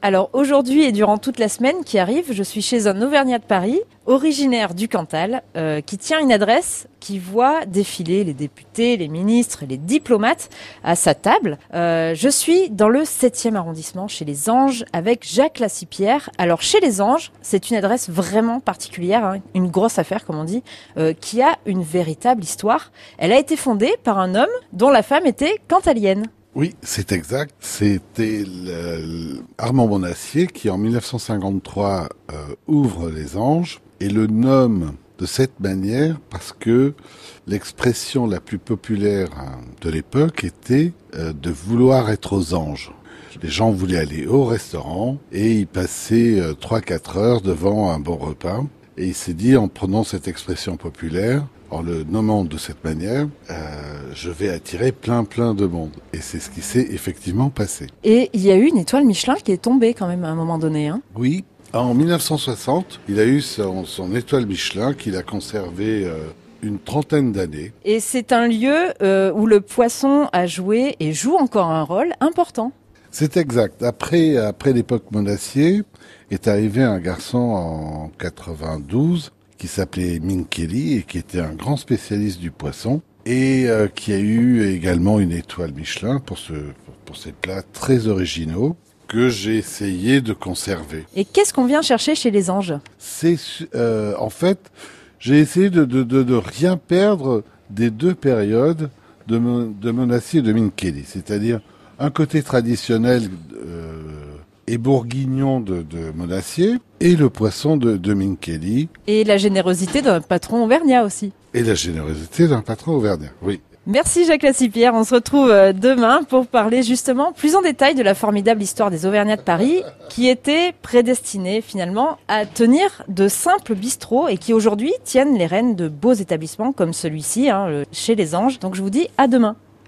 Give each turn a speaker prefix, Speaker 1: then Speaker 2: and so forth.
Speaker 1: Alors aujourd'hui et durant toute la semaine qui arrive, je suis chez un Auvergnat de Paris, originaire du Cantal, euh, qui tient une adresse qui voit défiler les députés, les ministres, les diplomates à sa table. Euh, je suis dans le 7e arrondissement chez les Anges avec Jacques Lassipierre. Alors chez les Anges, c'est une adresse vraiment particulière, hein, une grosse affaire comme on dit, euh, qui a une véritable histoire. Elle a été fondée par un homme dont la femme était cantalienne.
Speaker 2: Oui, c'est exact. C'était Armand Bonacier qui, en 1953, euh, ouvre les Anges et le nomme de cette manière parce que l'expression la plus populaire hein, de l'époque était euh, de vouloir être aux anges. Les gens voulaient aller au restaurant et y passer euh, trois 3-4 heures devant un bon repas. Et il s'est dit, en prenant cette expression populaire, en le nommant de cette manière, euh, je vais attirer plein plein de monde. Et c'est ce qui s'est effectivement passé.
Speaker 1: Et il y a eu une étoile Michelin qui est tombée quand même à un moment donné. Hein
Speaker 2: oui. En 1960, il a eu son, étoile Michelin qu'il a conservé euh, une trentaine d'années.
Speaker 1: Et c'est un lieu euh, où le poisson a joué et joue encore un rôle important.
Speaker 2: C'est exact. Après, après l'époque monacier, est arrivé un garçon en 92 qui s'appelait Kelly et qui était un grand spécialiste du poisson et euh, qui a eu également une étoile Michelin pour, ce, pour ses plats très originaux que j'ai essayé de conserver.
Speaker 1: Et qu'est-ce qu'on vient chercher chez les anges?
Speaker 2: C'est euh, en fait, j'ai essayé de, de, de, de, rien perdre des deux périodes de, de Monassi et de Minkeli, c'est-à-dire un côté traditionnel euh, et bourguignon de, de Monacier et le poisson de, de Minkeli.
Speaker 1: Et la générosité d'un patron auvergnat aussi.
Speaker 2: Et la générosité d'un patron auvergnat, oui.
Speaker 1: Merci Jacques Lassipierre. On se retrouve euh, demain pour parler justement plus en détail de la formidable histoire des Auvergnats de Paris qui était prédestinée finalement à tenir de simples bistrots et qui aujourd'hui tiennent les rênes de beaux établissements comme celui-ci hein, chez les Anges. Donc je vous dis à demain.